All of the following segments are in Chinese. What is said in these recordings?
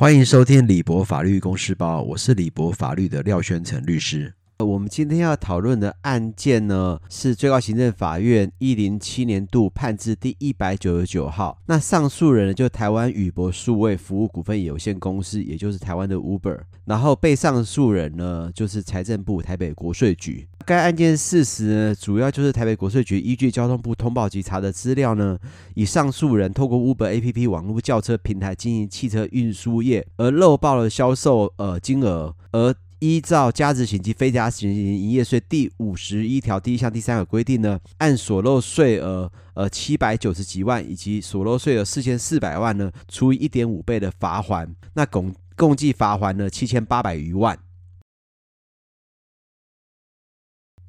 欢迎收听李博法律公司包，我是李博法律的廖宣成律师。我们今天要讨论的案件呢，是最高行政法院一零七年度判字第一百九十九号。那上诉人呢，就台湾宇博数位服务股份有限公司，也就是台湾的 Uber。然后被上诉人呢，就是财政部台北国税局。该案件事实呢，主要就是台北国税局依据交通部通报及查的资料呢，以上诉人透过 Uber APP 网络轿车平台经营汽车运输业，而漏报了销售呃金额，而依照加值型及非加值型营业税第五十一条第一项第三个规定呢，按所漏税额呃七百九十几万以及所漏税额四千四百万呢，除以一点五倍的罚还，那共共计罚还了七千八百余万。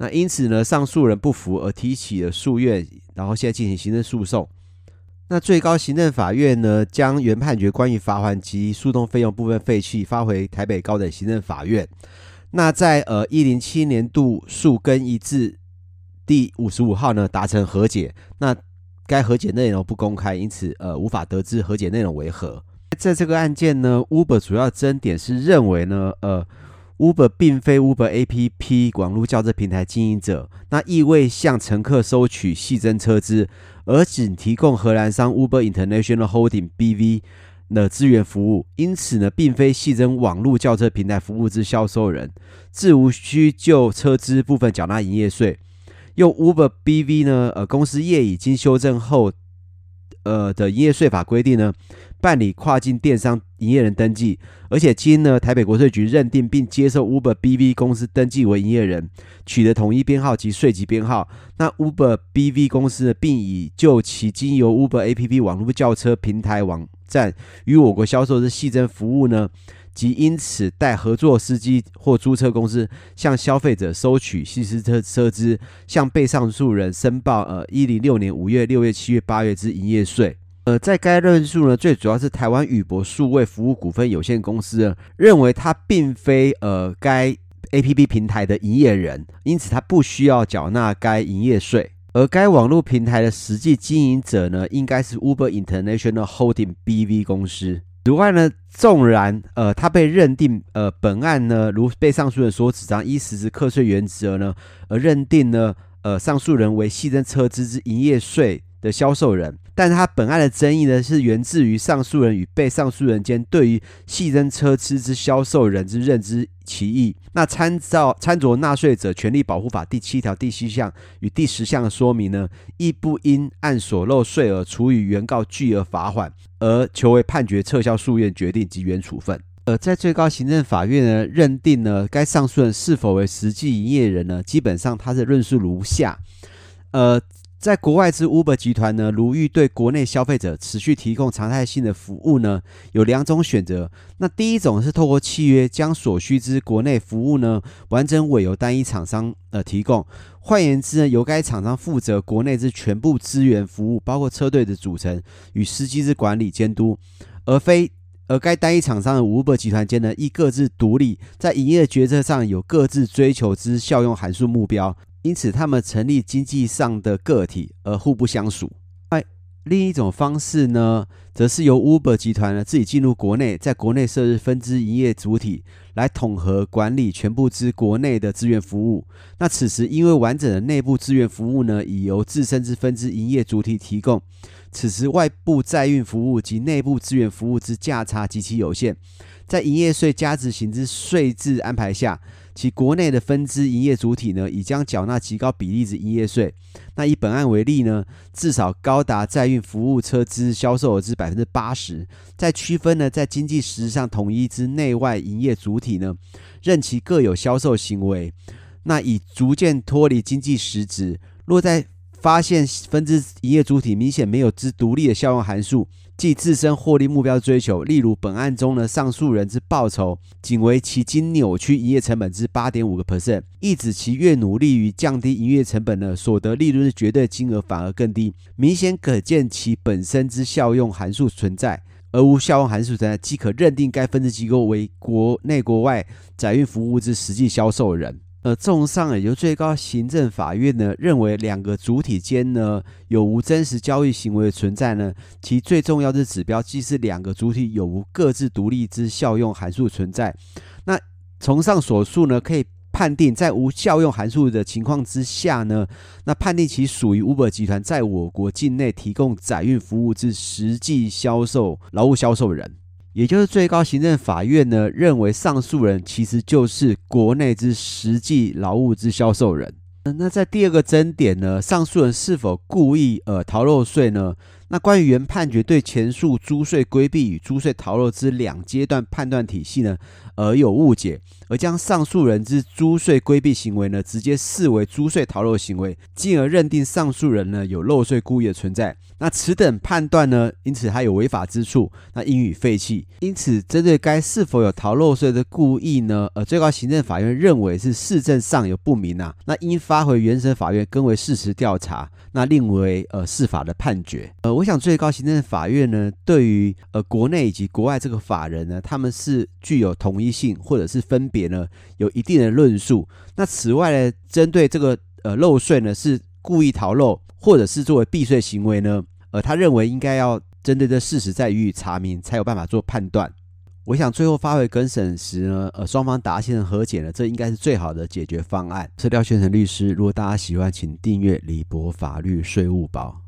那因此呢，上诉人不服而提起了诉愿，然后现在进行行政诉讼。那最高行政法院呢，将原判决关于罚款及诉讼费用部分废弃，发回台北高等行政法院。那在呃一零七年度诉根一致第五十五号呢，达成和解。那该和解内容不公开，因此呃无法得知和解内容为何。在这个案件呢，Uber 主要争点是认为呢，呃。Uber 并非 Uber APP 网络轿车平台经营者，那意味向乘客收取细增车资，而仅提供荷兰商 Uber International Holding BV 的资源服务，因此呢，并非细增网络轿车平台服务之销售人，自无需就车资部分缴纳营业税。用 Uber BV 呢，呃，公司业已经修正后，呃的营业税法规定呢。办理跨境电商营业人登记，而且经呢台北国税局认定并接受 Uber BV 公司登记为营业人，取得统一编号及税籍编号。那 Uber BV 公司呢，并已就其经由 Uber APP 网络轿车平台网站与我国销售的系征服务呢，即因此代合作司机或租车公司向消费者收取细私车车资，向被上诉人申报呃一零六年五月、六月、七月、八月之营业税。呃，在该论述呢，最主要是台湾宇博数位服务股份有限公司认为它并非呃该 A P P 平台的营业人，因此它不需要缴纳该营业税。而该网络平台的实际经营者呢，应该是 Uber International Holding B V 公司。此外呢，纵然呃他被认定呃本案呢，如被上诉人所主张依实质课税原则呢，而认定呢呃上诉人为系增车资之营业税。的销售人，但他本案的争议呢，是源自于上诉人与被上诉人间对于系增车资之销售人之认知歧义。那参照参酌纳税者权利保护法第七条第七项与第十项的说明呢，亦不应按所漏税额处以原告巨额罚款，而求为判决撤销诉愿决定及原处分。呃，在最高行政法院呢，认定呢该上诉人是否为实际营业人呢，基本上他的论述如下，呃。在国外之 Uber 集团呢，如欲对国内消费者持续提供常态性的服务呢，有两种选择。那第一种是透过契约将所需之国内服务呢，完整委由单一厂商呃提供。换言之呢，由该厂商负责国内之全部资源服务，包括车队的组成与司机之管理监督，而非而该单一厂商的 Uber 集团间呢，亦各自独立，在营业决策上有各自追求之效用函数目标。因此，他们成立经济上的个体而互不相属。哎，另一种方式呢，则是由 Uber 集团呢自己进入国内，在国内设置分支营业主体，来统合管理全部之国内的资源服务。那此时，因为完整的内部资源服务呢，已由自身之分支营业主体提供，此时外部载运服务及内部资源服务之价差极其有限。在营业税加值型之税制安排下，其国内的分支营业主体呢，已将缴纳极高比例之营业税。那以本案为例呢，至少高达载运服务车资销售额之百分之八十。在区分呢，在经济实质上统一之内外营业主体呢，任其各有销售行为。那已逐渐脱离经济实质。若在发现分支营业主体明显没有之独立的效用函数。即自身获利目标追求，例如本案中呢，上诉人之报酬仅为其经扭曲营业成本之八点五个 percent，意指其越努力于降低营业成本呢，所得利润的绝对金额反而更低，明显可见其本身之效用函数存在，而无效用函数存在，即可认定该分支机构为国内国外载运服务之实际销售人。呃，综上，也就最高行政法院呢认为，两个主体间呢有无真实交易行为的存在呢，其最重要的指标即是两个主体有无各自独立之效用函数存在。那从上所述呢，可以判定在无效用函数的情况之下呢，那判定其属于 Uber 集团在我国境内提供载运服务之实际销售劳务销售人。也就是最高行政法院呢，认为上诉人其实就是国内之实际劳务之销售人。那在第二个争点呢，上诉人是否故意呃逃漏税呢？那关于原判决对前述租税规避与租税逃漏之两阶段判断体系呢，而有误解，而将上诉人之租税规避行为呢，直接视为租税逃漏行为，进而认定上诉人呢有漏税故意的存在。那此等判断呢，因此还有违法之处，那应予废弃。因此，针对该是否有逃漏税的故意呢？呃，最高行政法院认为是市政上有不明啊，那应发回原审法院更为事实调查，那另为呃司法的判决。呃，我想最高行政法院呢，对于呃国内以及国外这个法人呢，他们是具有统一性或者是分别呢，有一定的论述。那此外呢，针对这个呃漏税呢，是故意逃漏。或者是作为避税行为呢？呃，他认为应该要针对这事实再予以查明，才有办法做判断。我想最后发回更审时呢，呃，双方达成和解了，这应该是最好的解决方案。是廖宣成律师，如果大家喜欢，请订阅李博法律税务宝。